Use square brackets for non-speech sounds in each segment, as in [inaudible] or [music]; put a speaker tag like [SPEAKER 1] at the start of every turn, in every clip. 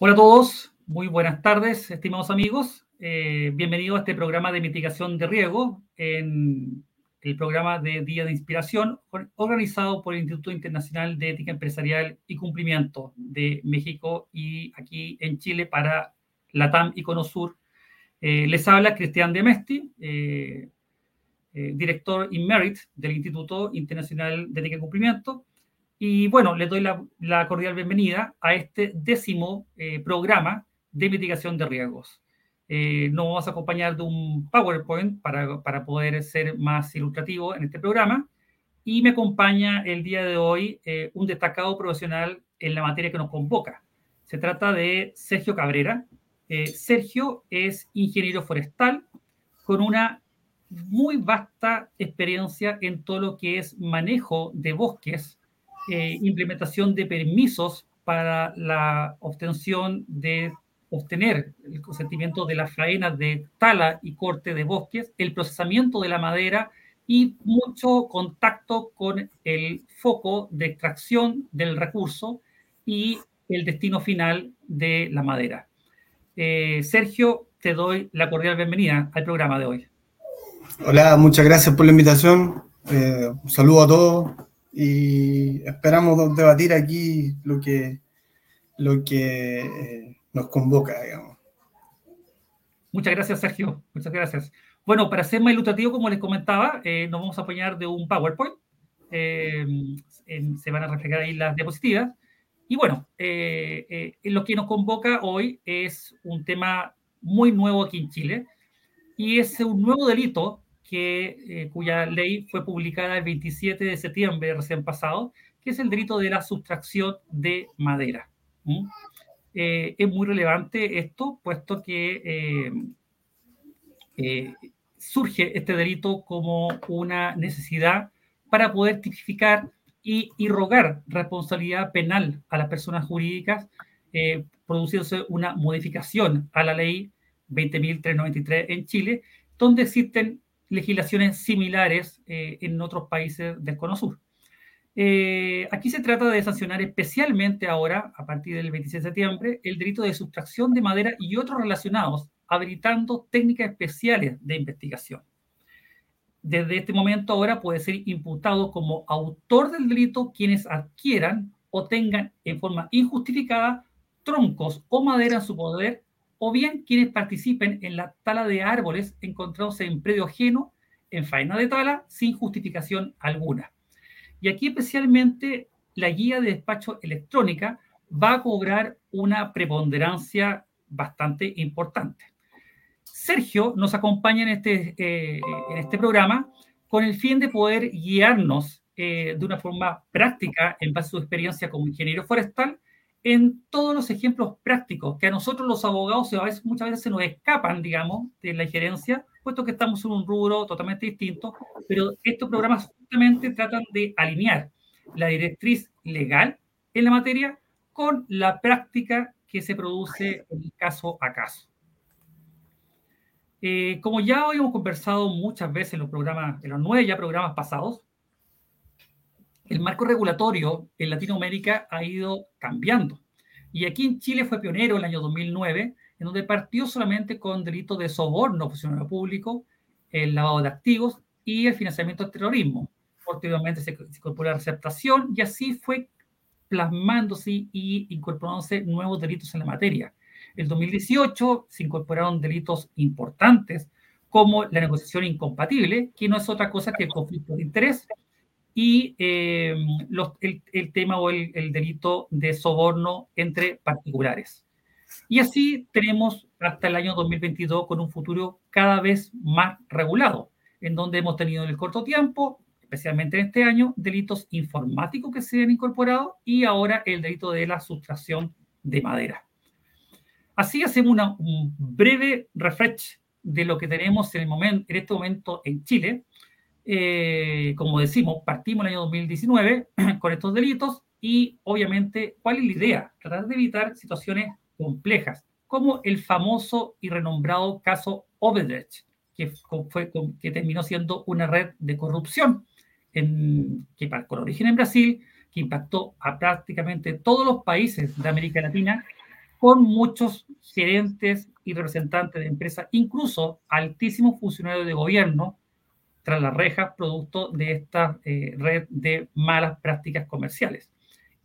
[SPEAKER 1] Hola a todos, muy buenas tardes, estimados amigos. Eh, bienvenidos a este programa de mitigación de riesgo, en el programa de Día de Inspiración, organizado por el Instituto Internacional de Ética Empresarial y Cumplimiento de México y aquí en Chile para LATAM y Conosur. Eh, les habla Cristian Diamesti, eh, eh, director Merit del Instituto Internacional de Ética y Cumplimiento. Y bueno, les doy la, cordial bienvenida a este décimo eh, programa de mitigación de riesgos. Eh, nos vamos a acompañar de un PowerPoint para, para, poder ser más ilustrativo en este programa. Y me acompaña el día de hoy eh, un destacado profesional en la materia que nos convoca. Se trata de Sergio Cabrera. Sergio es ingeniero forestal con una muy vasta experiencia en todo lo que es manejo de bosques eh, implementación de permisos para la obtención de obtener el consentimiento de las faenas de tala y corte de bosques, el procesamiento de la madera y mucho contacto con el foco de extracción del recurso y el destino final de la madera. Eh, Sergio, te doy la cordial bienvenida al programa de hoy.
[SPEAKER 2] Hola, muchas gracias por la invitación. Eh, un saludo a todos y esperamos debatir aquí lo que, lo que eh, nos convoca, digamos.
[SPEAKER 1] Muchas gracias, Sergio. Muchas gracias. Bueno, para ser más ilustrativo, como les comentaba, eh, nos vamos a apoyar de un PowerPoint. Eh, se van a reflejar ahí las diapositivas. Y bueno, lo que nos convoca hoy es un tema muy nuevo aquí en Chile y es un nuevo delito que, eh, cuya ley fue publicada el 27 de septiembre recién pasado, que es el delito de la sustracción de madera. Eh, es muy relevante esto, puesto que eh, surge este delito como una necesidad para poder tipificar y, y rogar responsabilidad penal a las personas jurídicas, produciéndose una modificación a la ley 20.393 en Chile, donde existen legislaciones similares eh, en otros países del Cono Sur. Eh, aquí se trata de sancionar especialmente ahora, a partir del 26 de septiembre, el delito de sustracción de madera y otros relacionados, habilitando técnicas especiales de investigación. Desde este momento ahora puede ser imputado como autor del delito quienes adquieran o tengan en forma injustificada troncos o madera en su poder o bien quienes participen en la tala de árboles encontrados en predio ajeno en faena de tala sin justificación alguna. Y aquí especialmente la guía de despacho electrónica va a cobrar una preponderancia bastante importante. Sergio nos acompaña en este, eh, en este programa con el fin de poder guiarnos eh, de una forma práctica en base a su experiencia como ingeniero forestal en todos los ejemplos prácticos que a nosotros los abogados muchas veces se nos escapan, digamos, de la injerencia, puesto que estamos en un rubro totalmente distinto, pero estos programas justamente tratan de alinear la directriz legal en la materia con la práctica que se produce en caso a caso. Eh, como ya habíamos conversado muchas veces en los programas, en los nueve ya programas pasados, el marco regulatorio en Latinoamérica ha ido cambiando. Y aquí en Chile fue pionero en el año 2009, en donde partió solamente con delitos de soborno funcionario público, el lavado de activos y el financiamiento del terrorismo. Posteriormente se, incorporó la receptación y así fue plasmándose y incorporándose nuevos delitos en la materia. En 2018 se incorporaron delitos importantes como la negociación incompatible, que no es otra cosa que el conflicto de interés, y eh, el, tema o el, delito de soborno entre particulares. Y así tenemos hasta el año 2022 con un futuro cada vez más regulado, en donde hemos tenido en el corto tiempo, especialmente en este año, delitos informáticos que se han incorporado y ahora el delito de la sustracción de madera. Así hacemos una, un breve refresh de lo que tenemos en, el momento, en este momento en Chile eh, como decimos, partimos el año 2019 [clears throat] con estos delitos y obviamente, ¿cuál es la idea? Tratar de evitar situaciones complejas, como el famoso y renombrado caso Obedrecht, que, fue, que terminó siendo una red de corrupción en, que, con origen en Brasil, que impactó a prácticamente todos los países de América Latina con muchos gerentes y representantes de empresas, incluso altísimos funcionarios de gobierno, tras las rejas, producto de esta eh, red de malas prácticas comerciales.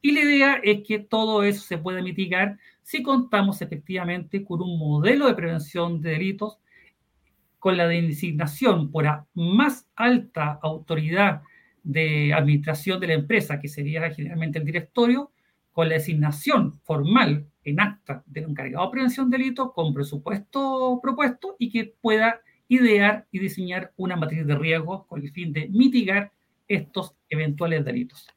[SPEAKER 1] Y la idea es que todo eso se puede mitigar si contamos efectivamente con un modelo de prevención de delitos, con la designación por la más alta autoridad de administración de la empresa, que sería generalmente el directorio, con la designación formal en acta del encargado de prevención de delitos, con presupuesto propuesto y que pueda idear y diseñar una matriz de riesgo con el fin de mitigar estos eventuales delitos.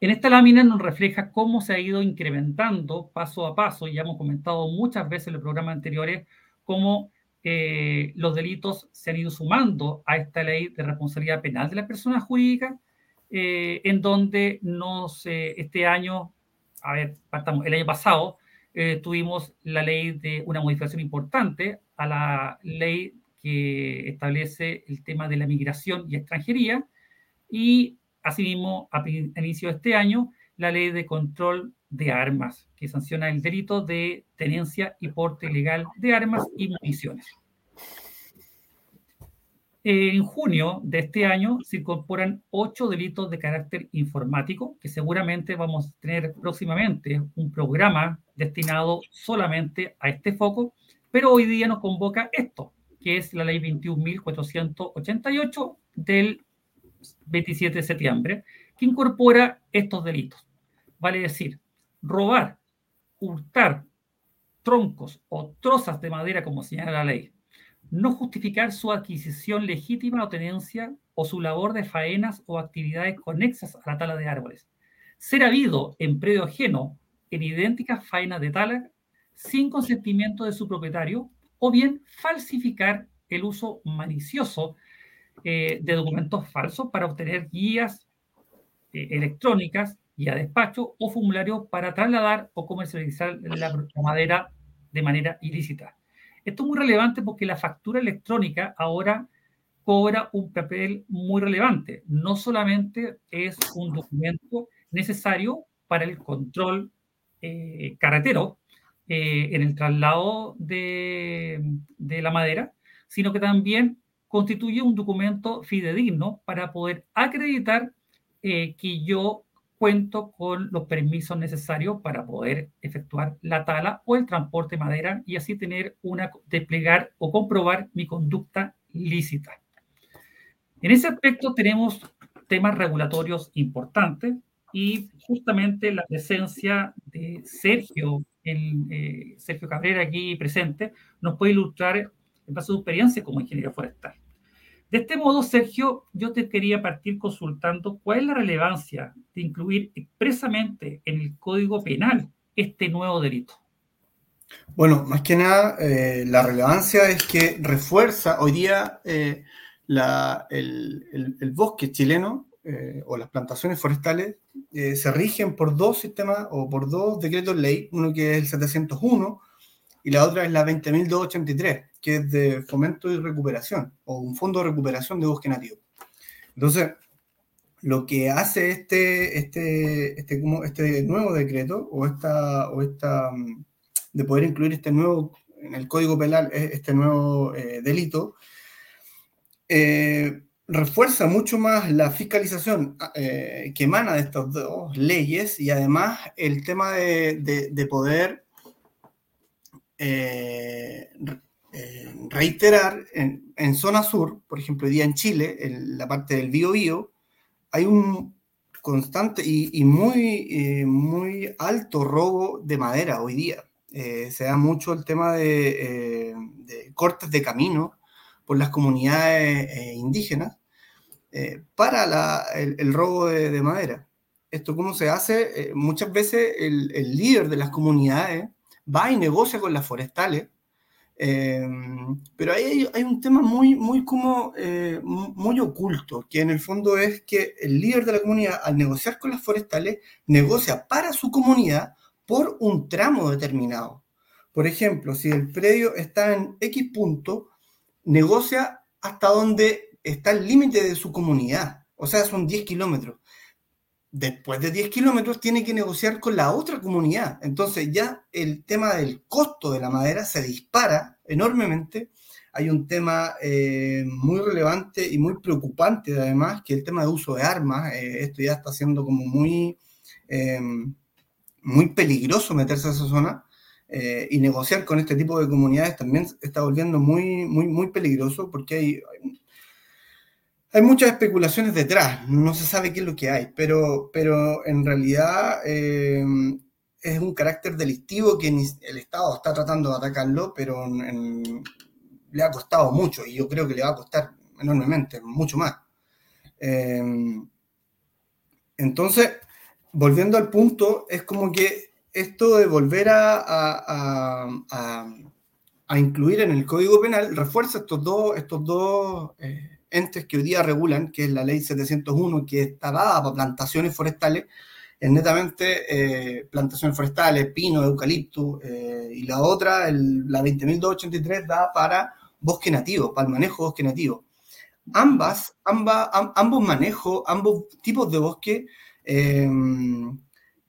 [SPEAKER 1] En esta lámina nos refleja cómo se ha ido incrementando paso a paso, ya hemos comentado muchas veces en los programas anteriores, cómo eh, los delitos se han ido sumando a esta ley de responsabilidad penal de la persona jurídica, eh, en donde nos, este año, a ver, partamos, el año pasado eh, tuvimos la ley de una modificación importante a la ley que establece el tema de la migración y extranjería, y Asimismo, a inicio de este año, la ley de control de armas, que sanciona el delito de tenencia y porte ilegal de armas y municiones. En junio de este año se incorporan ocho delitos de carácter informático, que seguramente vamos a tener próximamente un programa destinado solamente a este foco, pero hoy día nos convoca esto, que es la ley 21.488 del 27 de septiembre, que incorpora estos delitos. Vale decir, robar, hurtar troncos o trozas de madera, como señala la ley, no justificar su adquisición legítima o tenencia o su labor de faenas o actividades conexas a la tala de árboles, ser habido en predio ajeno en idénticas faenas de tala sin consentimiento de su propietario o bien falsificar el uso malicioso eh, de documentos falsos para obtener guías eh, electrónicas, guía de despacho o formularios para trasladar o comercializar la, madera de manera ilícita. Esto es muy relevante porque la factura electrónica ahora cobra un papel muy relevante. No solamente es un documento necesario para el control eh, carretero en el traslado de, de, la madera, sino que también constituye un documento fidedigno para poder acreditar eh, que yo cuento con los permisos necesarios para poder efectuar la tala o el transporte de madera y así tener una desplegar o comprobar mi conducta lícita. En ese aspecto tenemos temas regulatorios importantes y justamente la presencia de Sergio, el, eh, Sergio Cabrera aquí presente, nos puede ilustrar en base a su experiencia como ingeniero forestal. De este modo, Sergio, yo te quería partir consultando cuál es la relevancia de incluir expresamente en el Código Penal este nuevo delito.
[SPEAKER 2] Bueno, más que nada, eh, la relevancia es que refuerza hoy día eh, el, bosque chileno eh, o las plantaciones forestales se rigen por dos sistemas o por dos decretos ley, uno que es el 701 y la otra es la 20.283, que es de fomento y recuperación, o un fondo de recuperación de bosque nativo. Entonces, lo que hace este, este, este, como este nuevo decreto, o esta, o esta, mm, de poder incluir este nuevo, en el Código Penal, e, este nuevo eh, delito, eh, refuerza mucho más la fiscalización eh, que emana de estas dos leyes y además el tema de, de poder eh, eh, reiterar, en, zona sur, por ejemplo, hoy día en Chile, en la parte del Bío hay un constante y, muy, eh, muy alto robo de madera hoy día. se da mucho el tema de, cortes de camino por las comunidades indígenas para el, robo de, madera. ¿Esto cómo se hace? muchas veces el líder de las comunidades va y negocia con las forestales, eh, pero ahí hay, un tema muy, muy, como, eh, muy oculto, que en el fondo es que el líder de la comunidad, al negociar con las forestales, negocia para su comunidad por un tramo determinado. Por ejemplo, si el predio está en X punto, negocia hasta donde está el límite de su comunidad, o sea, son 10 kilómetros. Después de 10 kilómetros tiene que negociar con la otra comunidad. Entonces ya el tema del costo de la madera se dispara enormemente. Hay un tema eh, muy relevante y muy preocupante además, que el tema de uso de armas. Eh, esto ya está siendo como muy, eh, muy peligroso meterse a esa zona. y negociar con este tipo de comunidades también está volviendo muy, muy, muy peligroso porque hay muchas especulaciones detrás, no se sabe qué es lo que hay, pero, pero en realidad eh, es un carácter delictivo que el Estado está tratando de atacarlo, pero le ha costado mucho y yo creo que le va a costar enormemente, mucho más. Eh, entonces, volviendo al punto, es como que esto de volver a, a, incluir en el Código Penal refuerza estos dos, estos dos eh, entes que hoy día regulan, que es la ley 701, que está dada para plantaciones forestales, es netamente eh, plantaciones forestales, pino, eucalipto, eh, y la otra, la 20.283, da para bosque nativo, para el manejo de bosque nativo. Ambas, ambos manejos, ambos tipos de bosque eh,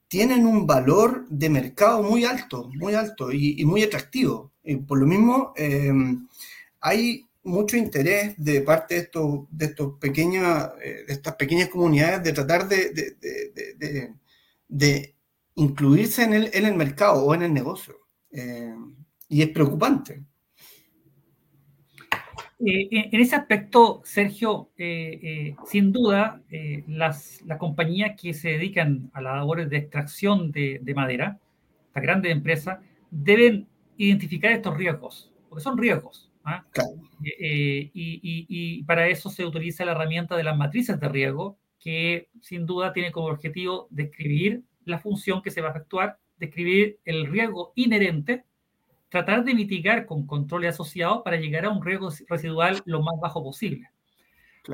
[SPEAKER 2] tienen un valor de mercado muy alto, muy alto y, y muy atractivo. Y por lo mismo, hay mucho interés de parte de estos, de estos pequeños, eh, de estas pequeñas comunidades de tratar de, de, de, incluirse en el, en el, mercado o en el negocio. Eh, y es preocupante.
[SPEAKER 1] Eh, en ese aspecto, Sergio, sin duda, las, las, compañías que se dedican a las labores de extracción de, madera, las grandes empresas, deben identificar estos riesgos, porque son riesgos ¿ah? Eh, eh, y, para eso se utiliza la herramienta de las matrices de riesgo, que sin duda tiene como objetivo describir la función que se va a efectuar, describir el riesgo inherente, tratar de mitigar con controles asociados para llegar a un riesgo residual lo más bajo posible.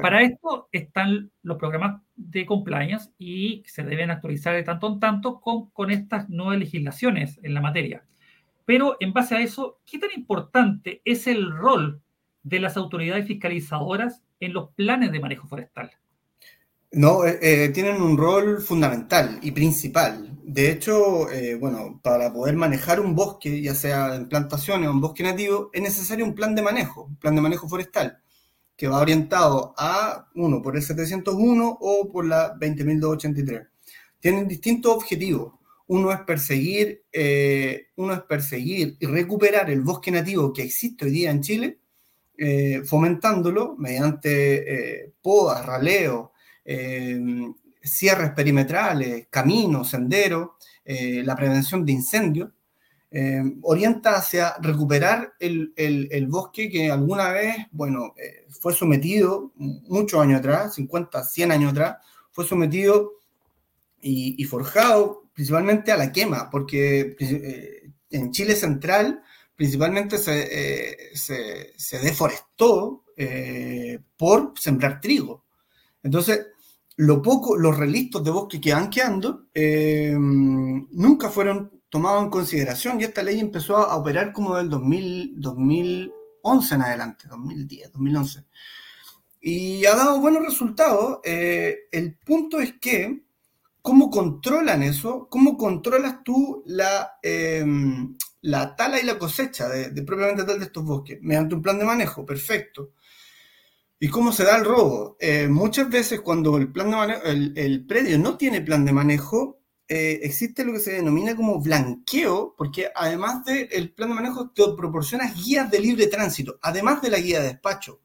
[SPEAKER 1] Para esto están los programas de compliance y se deben actualizar de tanto en tanto con, con estas nuevas legislaciones en la materia. Pero en base a eso, ¿qué tan importante es el rol de las autoridades fiscalizadoras en los planes de manejo forestal?
[SPEAKER 2] No, eh, eh, tienen un rol fundamental y principal. De hecho, eh, bueno, para poder manejar un bosque, ya sea en plantaciones o en bosque nativo, es necesario un plan de manejo, un plan de manejo forestal, que va orientado a, uno, por el 701 o por la 20.283. Tienen distintos objetivos uno es perseguir, eh, uno es perseguir y recuperar el bosque nativo que existe hoy día en Chile, eh, fomentándolo mediante eh, podas, raleo, cierres perimetrales, caminos, senderos, la prevención de incendios, orienta hacia recuperar el, el, bosque que alguna vez, bueno, fue sometido muchos años atrás, 50, 100 años atrás, fue sometido y, y forjado principalmente a la quema, porque eh, en Chile central principalmente se, eh, se, deforestó eh, por sembrar trigo. Entonces, lo poco, los relistos de bosque que van quedando nunca fueron tomados en consideración y esta ley empezó a, operar como del 2000, 2011 en adelante, 2010, 2011. Y ha dado buenos resultados. el punto es que ¿Cómo controlan eso? ¿Cómo controlas tú la, em, la tala y la cosecha de, propiamente tal de estos bosques? Mediante un plan de manejo, perfecto. ¿Y cómo se da el robo? Eh, muchas veces cuando el, plan de el, predio no tiene plan de manejo, eh, existe lo que se denomina como blanqueo, porque además del plan de manejo te proporciona guías de libre tránsito, además de la guía de despacho.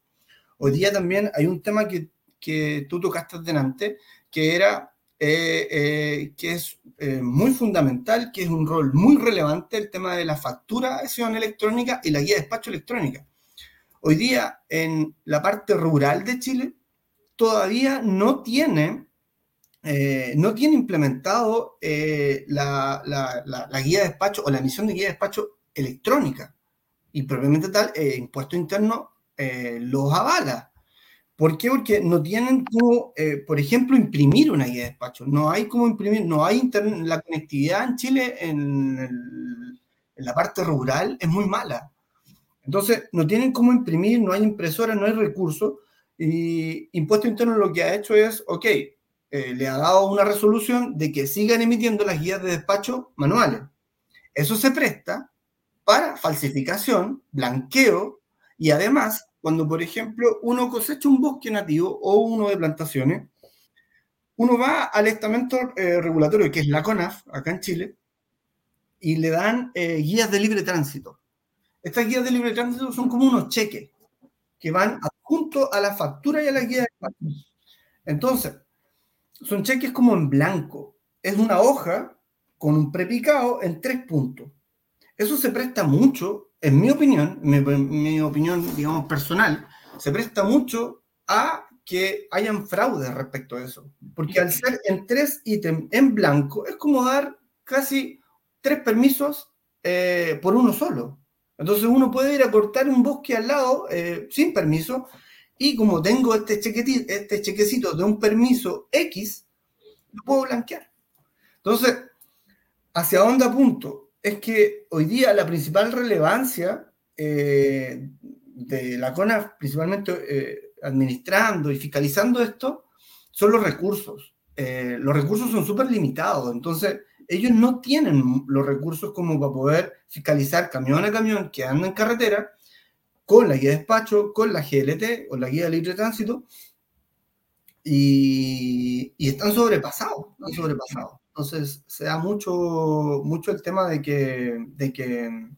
[SPEAKER 2] Hoy día también hay un tema que, que tú tocaste delante, que era eh, eh, que es eh, muy fundamental, que es un rol muy relevante el tema de la facturación electrónica y la guía de despacho electrónica. Hoy día, en la parte rural de Chile, todavía no tiene, no tiene implementado la, la, guía de despacho o la emisión de guía de despacho electrónica. Y propiamente tal, impuesto interno los avala. ¿Por qué? Porque no tienen como, eh, por ejemplo, imprimir una guía de despacho. No hay como imprimir, no hay internet, la conectividad en Chile en, la parte rural es muy mala. Entonces, no tienen cómo imprimir, no hay impresora, no hay recursos. Y Impuesto Interno lo que ha hecho es, ok, eh, le ha dado una resolución de que sigan emitiendo las guías de despacho manuales. Eso se presta para falsificación, blanqueo y además, cuando por ejemplo uno cosecha un bosque nativo o uno de plantaciones, uno va al estamento eh, regulatorio, que es la CONAF, acá en Chile, y le dan eh, guías de libre tránsito. Estas guías de libre tránsito son como unos cheques que van adjunto a la factura y a la guía de despacho. Entonces, son cheques como en blanco. Es una hoja con un prepicado en tres puntos. Eso se presta mucho, en mi opinión, mi, opinión, digamos, personal, se presta mucho a que hayan fraudes respecto a eso. Porque al ser en tres ítems en blanco, es como dar casi tres permisos eh, por uno solo. Entonces uno puede ir a cortar un bosque al lado eh, sin permiso y como tengo este, este chequecito de un permiso X, lo puedo blanquear. Entonces, ¿hacia dónde apunto? Es que hoy día la principal relevancia eh, de la CONA, principalmente eh, administrando y fiscalizando esto, son los recursos. Eh, los recursos son súper limitados, entonces ellos no tienen los recursos como para poder fiscalizar camión a camión que anda en carretera con la guía de despacho, con la GLT o la guía de libre tránsito, y, están sobrepasados, están sobrepasados. Entonces se da mucho, mucho el tema de que, de que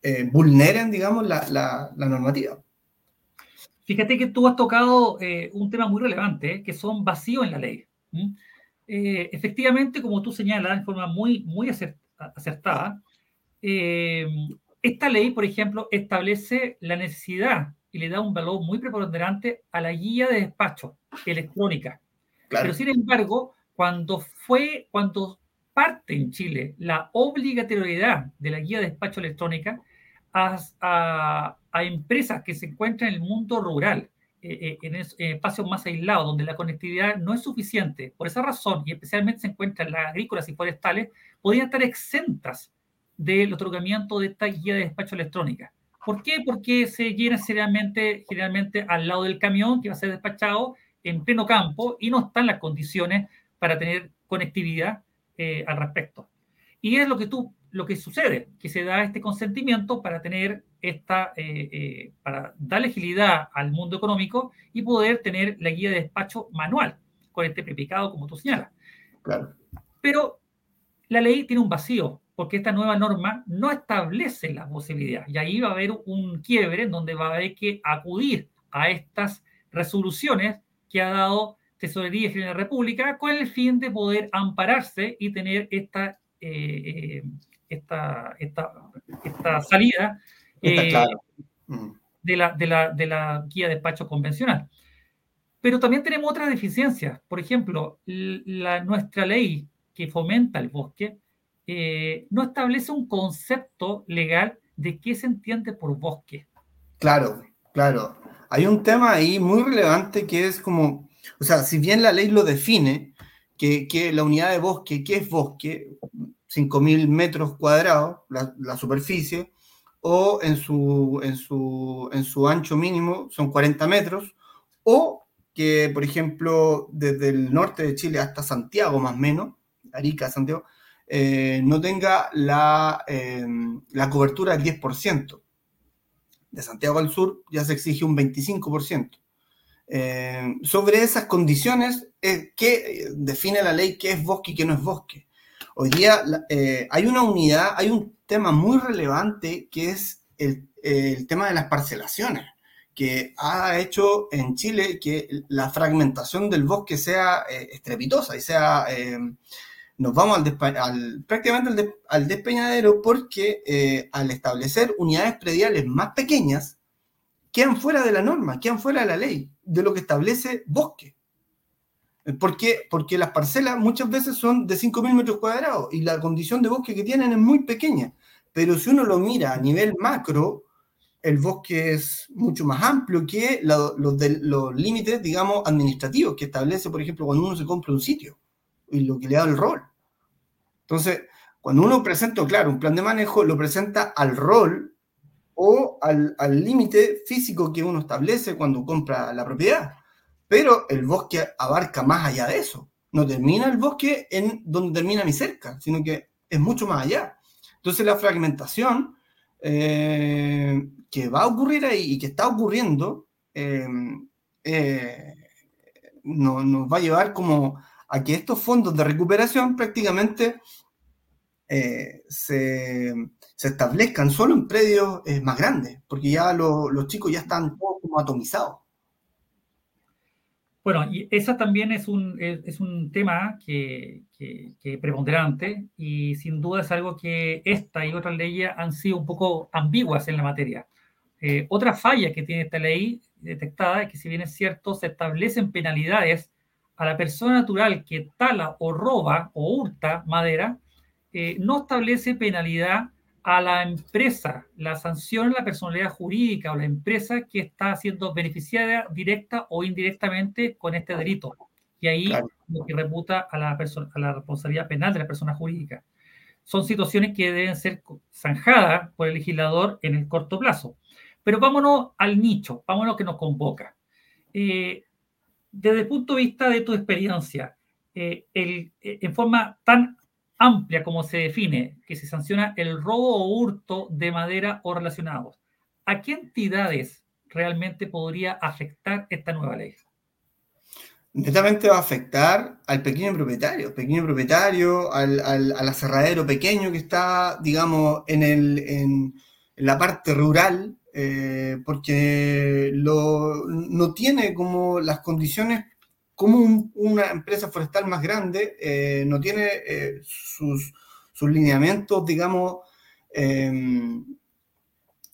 [SPEAKER 2] eh, vulneren, digamos, la, la, normativa.
[SPEAKER 1] Fíjate que tú has tocado eh, un tema muy relevante, que son vacíos en la ley. Eh, efectivamente, como tú señalas de forma muy, muy acertada, esta ley, por ejemplo, establece la necesidad y le da un valor muy preponderante a la guía de despacho electrónica. Pero sin embargo, cuando fue, cuando parte en Chile la obligatoriedad de la guía de despacho electrónica a, empresas que se encuentran en el mundo rural, eh, eh, en, espacios más aislados, donde la conectividad no es suficiente, por esa razón, y especialmente se encuentran las agrícolas y forestales, podrían estar exentas del otorgamiento de esta guía de despacho electrónica. ¿Por qué? Porque se llena generalmente, generalmente al lado del camión que va a ser despachado en pleno campo y no están las condiciones para tener conectividad eh, al respecto. Y es lo que tú, lo que sucede, que se da este consentimiento para tener esta, eh, eh, para darle agilidad al mundo económico y poder tener la guía de despacho manual con este prepicado, como tú señalas. Claro. Pero la ley tiene un vacío porque esta nueva norma no establece la posibilidad. Y ahí va a haber un quiebre en donde va a haber que acudir a estas resoluciones que ha dado Tesorería General de la República con el fin de poder ampararse y tener esta, eh, esta, esta, salida eh, de, la, de, la, de la guía de despacho convencional. Pero también tenemos otras deficiencias. Por ejemplo, la, nuestra ley que fomenta el bosque eh, no establece un concepto legal de qué se entiende por bosque.
[SPEAKER 2] Claro, claro. Hay un tema ahí muy relevante que es como, o sea, si bien la ley lo define, que, la unidad de bosque, ¿qué es bosque? 5.000 metros cuadrados, la, superficie, o en su, en, su, en su ancho mínimo son 40 metros, o que, por ejemplo, desde el norte de Chile hasta Santiago, más o menos, Arica, Santiago, eh, no tenga la, em, la cobertura del 10%. De Santiago al sur ya se exige un 25%. Em, sobre esas condiciones, eh, ¿qué define la ley qué es bosque y qué no es bosque? Hoy día eh, hay una unidad, hay un tema muy relevante que es el, el tema de las parcelaciones que ha hecho en Chile que la fragmentación del bosque sea estrepitosa y sea nos vamos al, prácticamente al, despeñadero porque eh, al establecer unidades prediales más pequeñas, quedan fuera de la norma, quedan fuera de la ley, de lo que establece bosque. ¿Por qué? Porque las parcelas muchas veces son de 5.000 metros cuadrados y la condición de bosque que tienen es muy pequeña. Pero si uno lo mira a nivel macro, el bosque es mucho más amplio que los, los límites, digamos, administrativos que establece, por ejemplo, cuando uno se compra un sitio y lo que le da el rol. Entonces, cuando uno presenta, claro, un plan de manejo, lo presenta al rol o al límite físico que uno establece cuando compra la propiedad. pero el bosque abarca más allá de eso. No termina el bosque en donde termina mi cerca, sino que es mucho más allá. Entonces la fragmentación eh, que va a ocurrir ahí y que está ocurriendo eh, eh, nos va a llevar como a que estos fondos de recuperación prácticamente se, establezcan solo en predios más grandes, porque ya los chicos ya están todos como atomizados.
[SPEAKER 1] Bueno, y esa también es un, es, un tema que, que, preponderante y sin duda es algo que esta y otras leyes han sido un poco ambiguas en la materia. Eh, otra falla que tiene esta ley detectada es que si bien es cierto, se establecen penalidades a la persona natural que tala o roba o hurta madera, eh, no establece penalidad a la empresa, la sanción a la personalidad jurídica o la empresa que está siendo beneficiada directa o indirectamente con este delito. Y ahí lo que reputa a la, a la responsabilidad penal de la persona jurídica. Son situaciones que deben ser zanjadas por el legislador en el corto plazo. Pero vámonos al nicho, vámonos a lo que nos convoca. Eh, desde el punto de vista de tu experiencia, eh, el, eh, en forma tan amplia como se define, que se sanciona el robo o hurto de madera o relacionados. ¿A qué entidades realmente podría afectar esta nueva ley?
[SPEAKER 2] Netamente va a afectar al pequeño propietario, pequeño propietario, al, al, aserradero pequeño que está, digamos, en, el, en, la parte rural, eh, porque lo, no tiene como las condiciones como una empresa forestal más grande eh, no tiene eh, sus, lineamientos, digamos, em,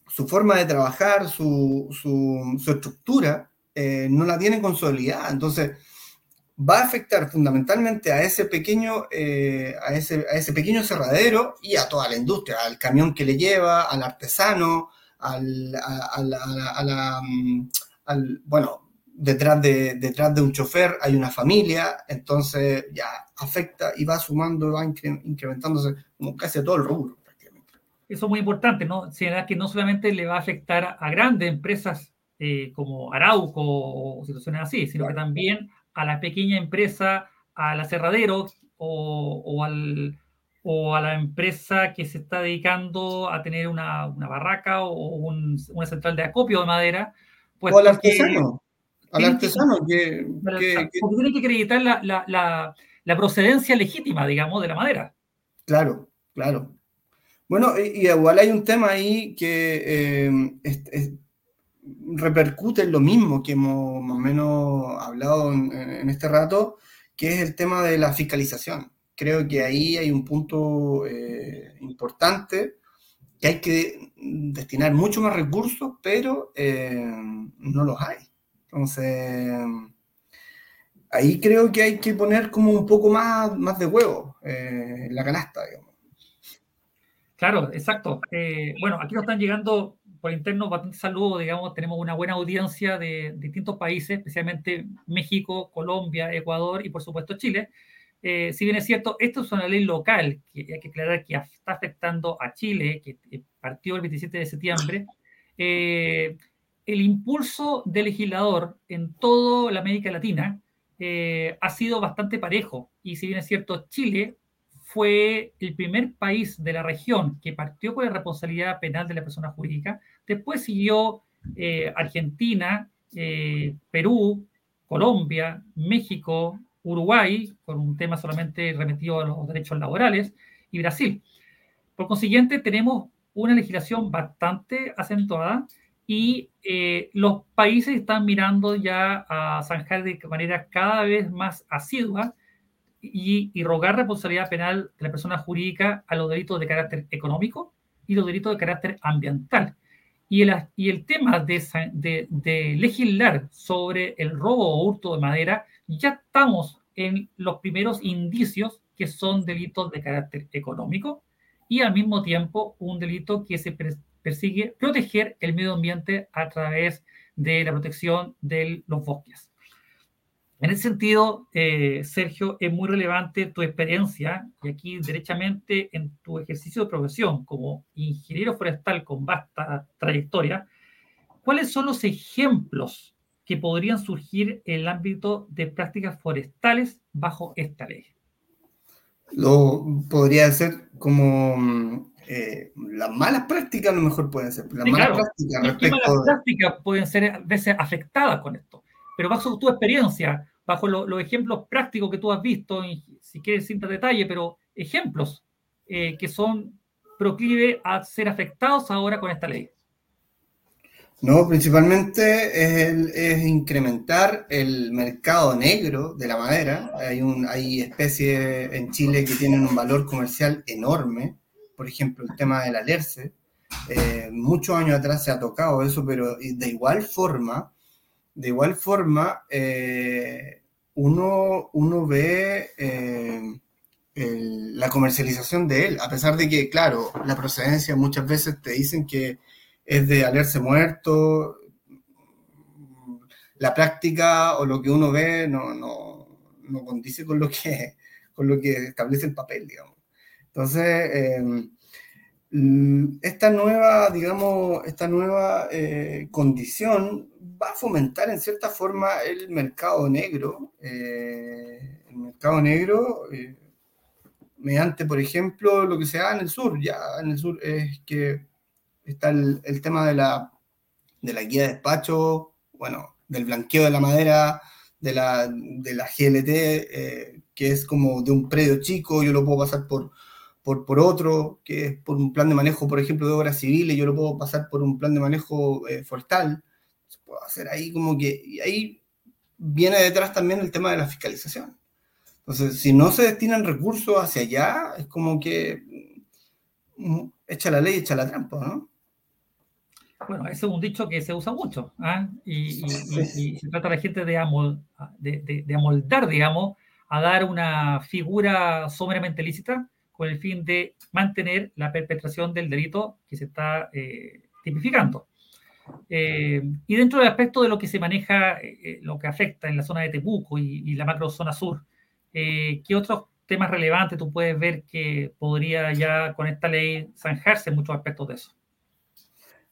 [SPEAKER 2] su forma de trabajar, su, estructura, eh, no la tiene consolidada. Entonces, va a afectar fundamentalmente a ese pequeño, a, ese, a ese pequeño cerradero y a toda la industria, al camión que le lleva, al artesano, al, mm, al, bueno, detrás de, detrás de un chofer hay una familia, entonces ya afecta y va sumando, va incrementándose como casi a todo el rubro prácticamente.
[SPEAKER 1] Eso es muy importante, ¿no? Será que no solamente le va a afectar a grandes empresas eh, como Arauco o situaciones así, sino que también a la pequeña empresa, al aserradero o, o, al, o a la empresa que se está dedicando a tener una, una barraca o una central de acopio de madera.
[SPEAKER 2] Pues o al artesano al artesano que,
[SPEAKER 1] que, tiene que acreditar la, la, la, procedencia legítima, digamos, de la madera.
[SPEAKER 2] Claro, claro. Bueno, y, igual hay un tema ahí que eh, repercute en lo mismo que hemos más o menos hablado en, este rato, que es el tema de la fiscalización. Creo que ahí hay un punto eh, importante que hay que destinar mucho más recursos, pero eh, no los hay. Entonces, ahí creo que hay que poner como un poco más, más de huevo eh, en la canasta, digamos.
[SPEAKER 1] Claro, exacto. Eh, bueno, aquí nos están llegando por interno bastante saludos, digamos, tenemos una buena audiencia de, distintos países, especialmente México, Colombia, Ecuador y por supuesto Chile. Eh, si bien es cierto, esto es una ley local que hay que aclarar que está afectando a Chile, que partió el 27 de septiembre. El impulso del legislador en toda la América Latina eh, ha sido bastante parejo. Y si bien es cierto, Chile fue el primer país de la región que partió con la responsabilidad penal de la persona jurídica. Después siguió eh, Argentina, eh, Perú, Colombia, México, Uruguay, con un tema solamente remitido a los derechos laborales, y Brasil. Por consiguiente, tenemos una legislación bastante acentuada y eh, los países están mirando ya a zanjar de manera cada vez más asidua y, rogar responsabilidad penal de la persona jurídica a los delitos de carácter económico y los delitos de carácter ambiental. Y el, y el tema de, de, legislar sobre el robo o hurto de madera, ya estamos en los primeros indicios que son delitos de carácter económico y al mismo tiempo un delito que se, persigue proteger el medio ambiente a través de la protección de los bosques. En ese sentido, eh, Sergio, es muy relevante tu experiencia y aquí derechamente en tu ejercicio de profesión como ingeniero forestal con vasta trayectoria, ¿cuáles son los ejemplos que podrían surgir en el ámbito de prácticas forestales bajo esta ley?
[SPEAKER 2] Lo podría ser como eh, las malas prácticas, a lo mejor pueden ser. Las malas
[SPEAKER 1] prácticas respecto... malas prácticas pueden ser a veces afectadas con esto? Pero bajo tu experiencia, bajo los ejemplos prácticos que tú has visto, si quieres sin detalle, pero ejemplos eh, que son proclive a ser afectados ahora con esta ley.
[SPEAKER 2] No, principalmente es, incrementar el mercado negro de la madera. Hay, un, hay especies en Chile que tienen un valor comercial enorme. Por ejemplo, el tema del alerce. Eh, muchos años atrás se ha tocado eso, pero de igual forma, de igual forma, eh, uno, uno ve eh, la comercialización de él, a pesar de que, claro, la procedencia muchas veces te dicen que es de haberse muerto, la práctica o lo que uno ve no, no, no condice con lo, que, con lo que establece el papel, digamos. Entonces, em, esta nueva, digamos, esta nueva eh, condición va a fomentar en cierta forma el mercado negro, eh, el mercado negro eh, mediante, por ejemplo, lo que se da en el sur, ya en el sur es que está el, tema de la, de la guía de despacho, bueno, del blanqueo de la madera, de la, de la GLT, que es como de un predio chico, yo lo puedo pasar por por, por otro, que es por un plan de manejo, por ejemplo, de obras civiles, yo lo puedo pasar por un plan de manejo eh, forestal. Se puede hacer ahí como que, y ahí viene detrás también el tema de la fiscalización. Entonces, si no se destinan recursos hacia allá, es como que mm, echa la ley, echa la trampa, ¿no?
[SPEAKER 1] Bueno, ese es un dicho que se usa mucho, ¿ah? y, se trata la gente de, de, de, amoldar, digamos, a dar una figura someramente lícita con el fin de mantener la perpetración del delito que se está eh, tipificando. Eh, y dentro del aspecto de lo que se maneja, eh, lo que afecta en la zona de Temuco y, la macro zona sur, ¿qué otros temas relevantes tú puedes ver que podría ya con esta ley zanjarse muchos aspectos de eso?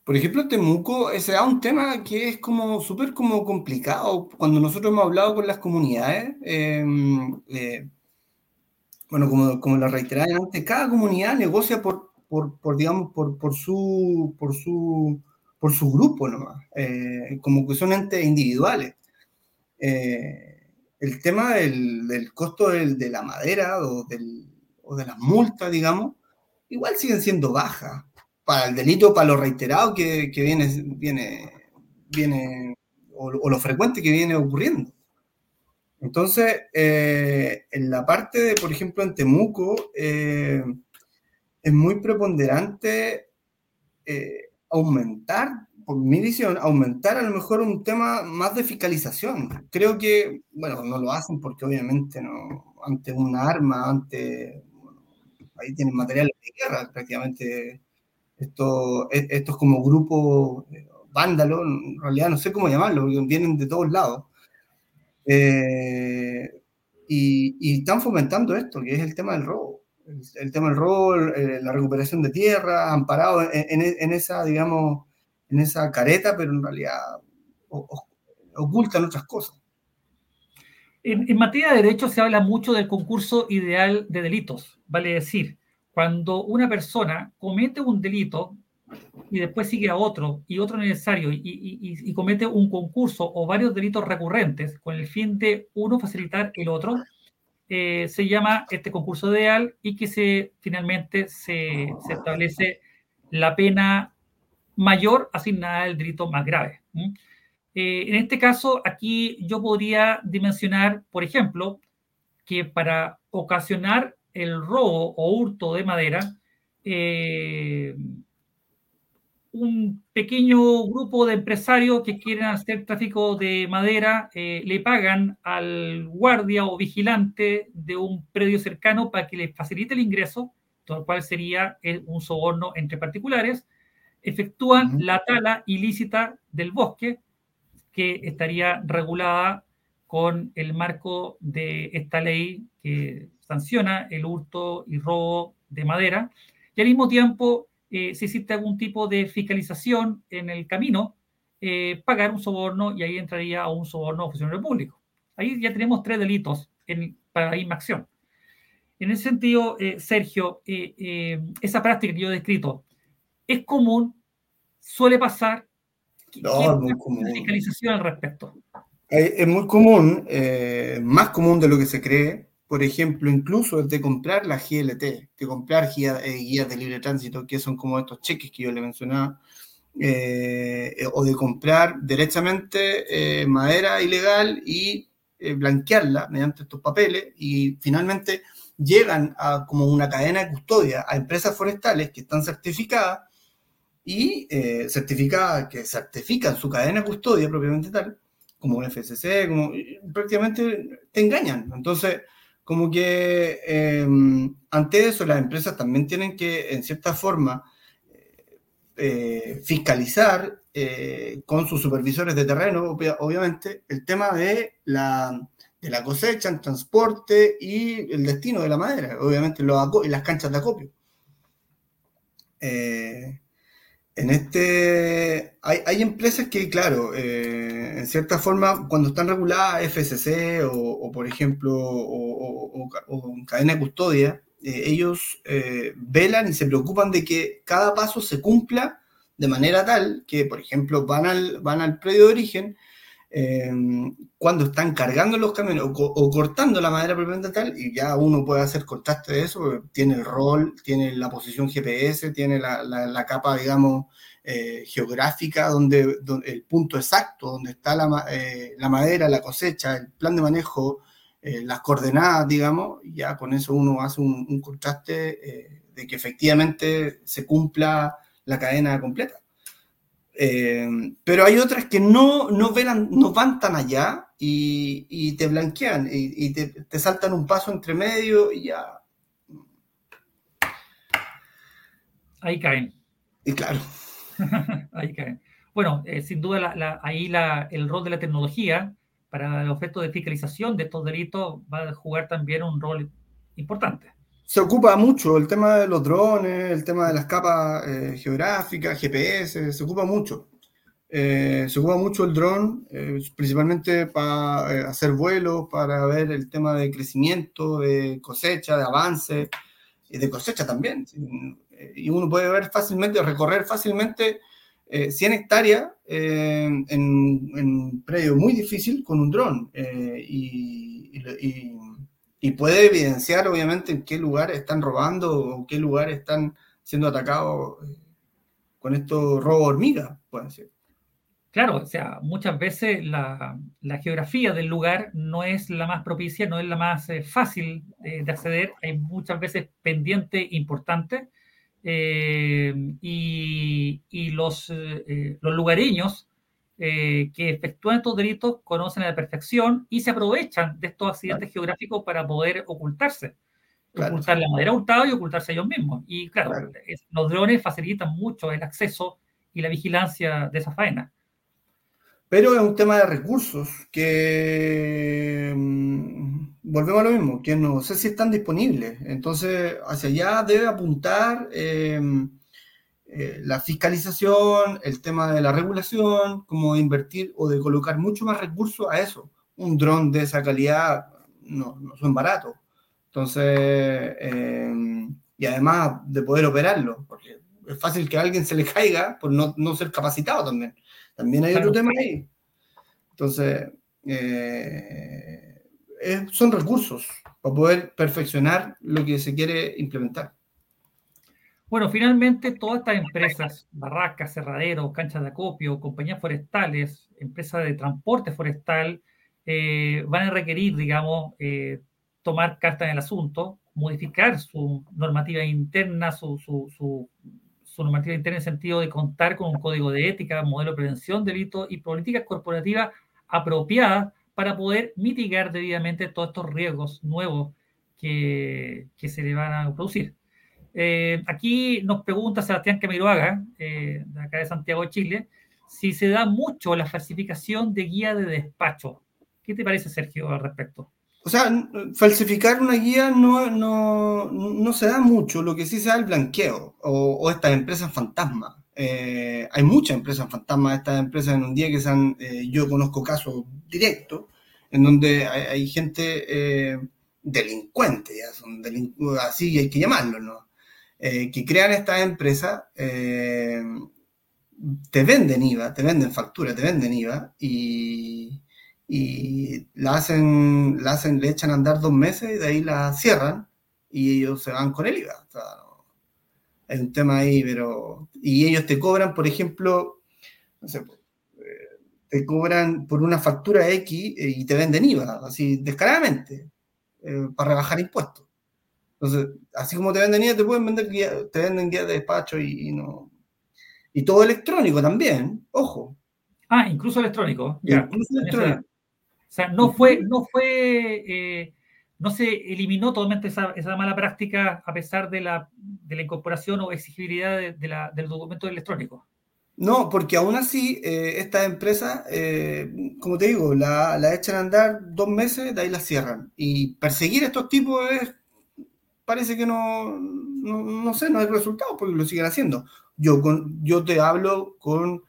[SPEAKER 2] Por ejemplo, Temuco ese es un tema que es como súper como complicado. Cuando nosotros hemos hablado con las comunidades, bueno, como, como lo reiteraba antes, cada comunidad negocia por, por, digamos, por, por, su, por, su, por su grupo nomás, eh, como que son entes individuales. Eh, el tema del, del costo del, de la madera o, del, o de las multas, digamos, igual siguen siendo bajas para el delito, para lo reiterado que, que viene, viene, viene o, lo frecuente que viene ocurriendo. Entonces, eh, en la parte de, por ejemplo, en Temuco, eh, es muy preponderante eh, aumentar, por mi visión, aumentar a lo mejor un tema más de fiscalización. Creo que, bueno, no lo hacen porque obviamente no, ante una arma, ante, ahí tienen materiales de guerra prácticamente. Esto, e, estos como grupos vándalos, en realidad no sé cómo llamarlo, porque vienen de todos lados eh, y, están fomentando esto, que es el tema del robo. El, tema del robo, eh, la recuperación de tierra, amparado en, esa, digamos, en esa careta, pero en realidad ocultan otras cosas.
[SPEAKER 1] En, en, materia de derecho se habla mucho del concurso ideal de delitos, vale decir, cuando una persona comete un delito y después sigue a otro y otro necesario y, comete un concurso o varios delitos recurrentes con el fin de uno facilitar el otro, eh, se llama este concurso ideal y que se finalmente se, establece la pena mayor asignada al delito más grave. Eh, en este caso, aquí yo podría dimensionar, por ejemplo, que para ocasionar el robo o hurto de madera, eh, un pequeño grupo de empresarios que quieren hacer tráfico de madera eh, le pagan al guardia o vigilante de un predio cercano para que les facilite el ingreso, todo lo cual sería eh, un soborno entre particulares, efectúan la tala ilícita del bosque que estaría regulada con el marco de esta ley que sanciona el hurto y robo de madera. Y al mismo tiempo eh, si existe algún tipo de fiscalización en el camino eh, pagar un soborno y ahí entraría a un soborno a funcionario público. Ahí ya tenemos tres delitos en, para la misma acción. En ese sentido, eh, Sergio, eh, esa práctica que yo he descrito, ¿es común? ¿Suele pasar?
[SPEAKER 2] No, es muy común.
[SPEAKER 1] fiscalización al respecto?
[SPEAKER 2] Es muy común, más común de lo que se cree. Por ejemplo, incluso de comprar la GLT, de comprar guías, guías de libre tránsito, que son como estos cheques que yo le mencionaba, eh, o de comprar derechamente eh, madera ilegal y eh, blanquearla mediante estos papeles y finalmente llegan a como una cadena de custodia a empresas forestales que están certificadas y certificadas, que certifican su cadena de custodia propiamente tal, como un FCC, como prácticamente te engañan. Entonces, como que ante eso las empresas también tienen que, en cierta forma, eh, fiscalizar eh, con sus supervisores de terreno, obviamente, el tema de la, de la cosecha, el transporte y el destino de la madera, obviamente, los, las canchas de acopio. Eh, en este, hay, empresas que, claro, en cierta forma, cuando están reguladas FCC o, por ejemplo, o, o, cadena de custodia, eh, ellos eh, velan y se preocupan de que cada paso se cumpla de manera tal que, por ejemplo, van al, van al predio de origen, eh, cuando están cargando los camiones o, cortando la madera propiamente tal, y ya uno puede hacer contraste de eso, tiene el rol, tiene la posición GPS, tiene la, la, capa, digamos, geográfica, donde, el punto exacto, donde está la, la madera, la cosecha, el plan de manejo eh, las coordenadas, digamos, ya con eso uno hace un, contraste eh, de que efectivamente se cumpla la cadena completa. Eh, pero hay otras que no, no, velan, no van tan allá y, te blanquean y, te, te, saltan un paso entre medio y ya.
[SPEAKER 1] Ahí caen.
[SPEAKER 2] Y claro. [laughs]
[SPEAKER 1] ahí caen. Bueno, sin duda ahí la, el rol de la tecnología para el objeto de fiscalización de estos delitos va a jugar también un rol importante.
[SPEAKER 2] Se ocupa mucho el tema de los drones, el tema de las capas eh, geográficas, GPS, se ocupa mucho. Eh, se ocupa mucho el dron, eh, principalmente para hacer vuelos, para ver el tema de crecimiento, de cosecha, de avance, y de cosecha también. Y uno puede ver fácilmente, recorrer fácilmente 100 hectáreas en, un predio muy difícil con un dron eh, y, puede evidenciar obviamente en qué lugar están robando o qué lugar están siendo atacados eh, con estos robos hormiga, puede ser.
[SPEAKER 1] Claro, o sea, muchas veces la, geografía del lugar no es la más propicia, no es la más eh, fácil de acceder. Hay muchas veces pendientes importantes eh, y, los, eh, los, lugareños eh, que efectúan estos delitos conocen a la perfección y se aprovechan de estos accidentes geográficos para poder ocultarse. Ocultar la madera hurtada y ocultarse ellos mismos. Y claro, los drones facilitan mucho el acceso y la vigilancia de esa faena.
[SPEAKER 2] Pero es un tema de recursos que mm, volvemos a lo mismo, que no sé si están disponibles. Entonces, hacia allá debe apuntar em, eh, la fiscalización, el tema de la regulación, como invertir o de colocar mucho más recursos a eso. Un dron de esa calidad no, no son baratos. Entonces, em, y además de poder operarlo, porque es fácil que a alguien se le caiga por no, no ser capacitado también. También hay otro tema ahí. Entonces, eh, son recursos para poder perfeccionar lo que se quiere implementar.
[SPEAKER 1] Bueno, finalmente todas estas empresas, barracas, cerraderos, canchas de acopio, compañías forestales, empresas de transporte forestal, eh, van a requerir, digamos, eh, tomar carta en el asunto, modificar su normativa interna, su, su su normativa interna en el sentido de contar con un código de ética, modelo de prevención de delitos y políticas corporativas apropiadas para poder mitigar debidamente todos estos riesgos nuevos que, que se le van a producir. Eh, aquí nos pregunta Sebastián Camiroaga, eh, de acá de Santiago de Chile, si se da mucho la falsificación de guía de despacho. ¿Qué te parece, Sergio, al respecto?
[SPEAKER 2] O sea, falsificar una guía no, no, no, se da mucho, lo que sí se da el blanqueo o, estas empresas fantasmas. Eh, hay muchas empresas fantasmas, estas empresas en un día que sean, eh, yo conozco casos directos, en donde hay, gente delincuente, ya son así hay que llamarlo, ¿no? Que crean estas empresas, te venden IVA, te venden factura, te venden IVA y, y la hacen, la hacen, le echan a andar dos meses y de ahí la cierran y ellos se van con el IVA. O hay un tema ahí, pero... Y ellos te cobran, por ejemplo, no sé, eh, te cobran por una factura X eh, y te venden IVA, así descaradamente, eh, para rebajar impuestos. Entonces, así como te venden IVA, te pueden vender guía, te venden guías de despacho y, no... Y todo electrónico también, ojo.
[SPEAKER 1] Ah, incluso electrónico. Ya. Incluso electrónico. O sea, no fue, no fue no se eliminó totalmente esa, mala práctica a pesar de la, incorporación o exigibilidad del documento electrónico.
[SPEAKER 2] No, porque aún así eh, estas empresas, eh, como te digo, la, echan a andar dos meses, de ahí la cierran. Y perseguir a estos tipos es, parece que no, no, sé, no hay resultado porque lo siguen haciendo. Yo, con, yo te hablo con,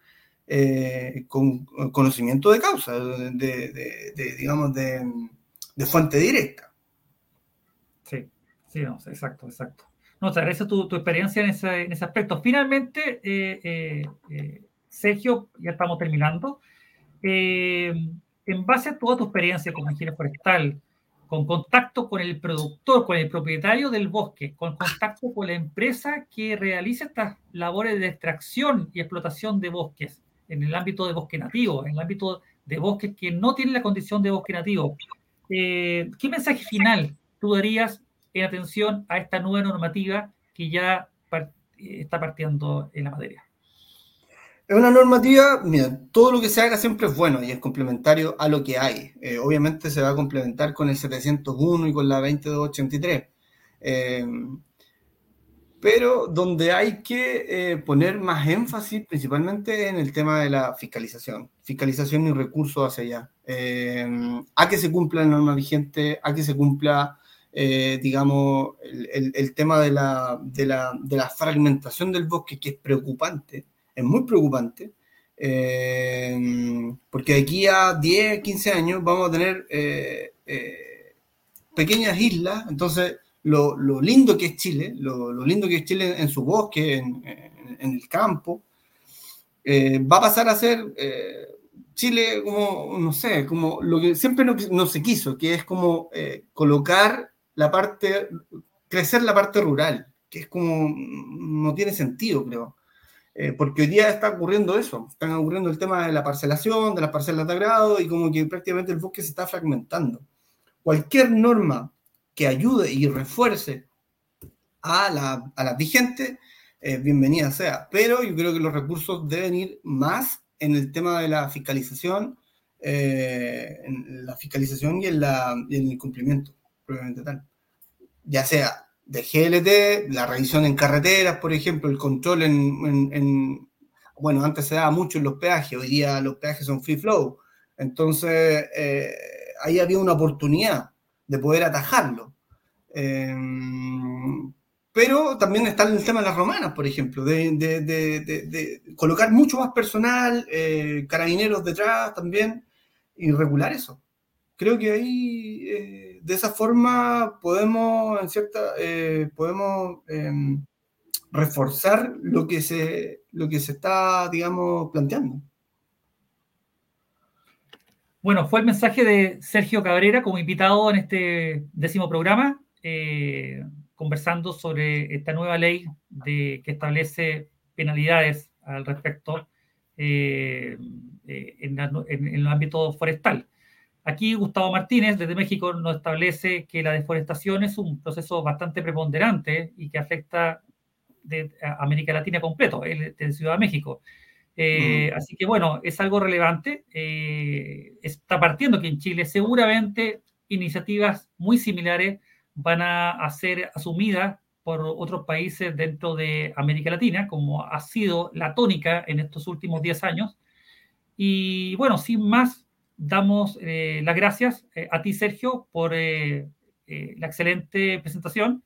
[SPEAKER 2] eh, con conocimiento de causa, de, digamos, de fuente directa.
[SPEAKER 1] Sí, no, exacto, exacto. No, te agradezco tu, tu experiencia en ese, en ese, aspecto. Finalmente, eh, eh, Sergio, ya estamos terminando. en base a toda tu experiencia como ingeniero forestal, con contacto con el productor, con el propietario del bosque, con contacto con la empresa que realiza estas labores de extracción y explotación de bosques en el ámbito de bosque nativo, en el ámbito de bosques que no tienen la condición de bosque nativo. ¿Qué mensaje final tú darías en atención a esta nueva normativa que ya está partiendo en la materia.
[SPEAKER 2] Es una normativa, mira, todo lo que se haga siempre es bueno y es complementario a lo que hay. Eh, obviamente se va a complementar con el 701 y con la 2283. Eh, pero donde hay que eh, poner más énfasis principalmente en el tema de la fiscalización, fiscalización y recursos hacia allá, a que se cumpla la norma vigente, a que se cumpla eh, digamos, el, tema de la, fragmentación del bosque, que es preocupante, es muy preocupante, eh, porque aquí a 10, 15 años vamos a tener eh, pequeñas islas, entonces lo, lo, lindo que es Chile, lo, lo, lindo que es Chile en, su bosque, en, en, el campo, va a pasar a ser... Chile como, no sé, como lo que siempre no, no se quiso, que es como colocar la parte, crecer la parte rural, que es como, no tiene sentido, creo. Eh, porque hoy día está ocurriendo eso, están ocurriendo el tema de la parcelación, de las parcelas de agrado y como que prácticamente el bosque se está fragmentando. Cualquier norma que ayude y refuerce a la, a la vigente, eh, bienvenida sea. Pero yo creo que los recursos deben ir más en el tema de la fiscalización, eh, la fiscalización y en, la, y en el cumplimiento tal. Ya sea de GLT, la revisión en carreteras, por ejemplo, el control en, bueno, antes se daba mucho en los peajes, hoy día los peajes son free flow. Entonces, eh, ahí había una oportunidad de poder atajarlo. Em, pero también está el tema de las romanas, por ejemplo, de, colocar mucho más personal, eh, carabineros detrás también, y regular eso. Creo que ahí eh, de esa forma podemos, en cierta, eh, podemos em, reforzar lo que, se, lo que se está, digamos, planteando.
[SPEAKER 1] Bueno, fue el mensaje de Sergio Cabrera como invitado en este décimo programa, eh, conversando sobre esta nueva ley de, que establece penalidades al respecto eh, en, en, el ámbito forestal. Aquí Gustavo Martínez, desde México, nos establece que la deforestación es un proceso bastante preponderante y que afecta a América Latina completo, él de Ciudad de México. Eh, mm. Así que bueno, es algo relevante. Eh, está partiendo que en Chile seguramente iniciativas muy similares van a, ser asumidas por otros países dentro de América Latina, como ha sido la tónica en estos últimos 10 años. Y bueno, sin más, damos eh, las gracias eh, a ti, Sergio, por eh, la excelente presentación.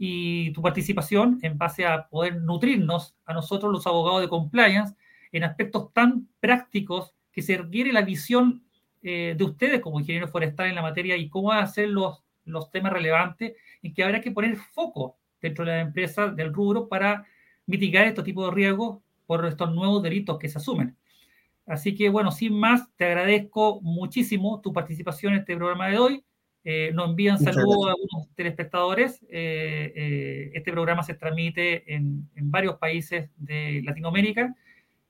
[SPEAKER 1] y tu participación en base a poder nutrirnos a nosotros los abogados de compliance en aspectos tan prácticos que se requiere la visión eh, de ustedes como ingenieros forestales en la materia y cómo hacer los, los temas relevantes en que habrá que poner foco dentro de la empresa del rubro para mitigar estos tipos de riesgos por estos nuevos delitos que se asumen. Así que, bueno, sin más, te agradezco muchísimo tu participación en este programa de hoy. Eh, nos envían saludos a algunos telespectadores. Eh, eh, este programa se transmite en, en, varios países de Latinoamérica.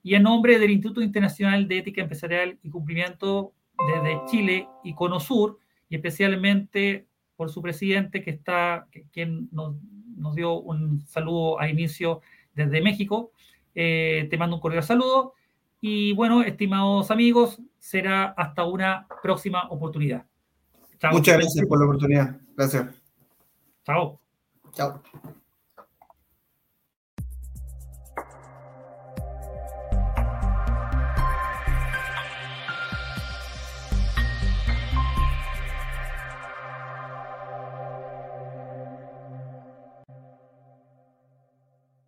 [SPEAKER 1] Y en nombre del Instituto Internacional de Ética Empresarial y Cumplimiento desde Chile y Conosur, y especialmente por su presidente, que está, que, quien nos, nos, dio un saludo a inicio desde México, te mando un cordial saludo y bueno, estimados amigos, será hasta una próxima oportunidad.
[SPEAKER 2] Chao. Muchas gracias por la oportunidad. Gracias.
[SPEAKER 1] Chao.
[SPEAKER 2] Chao.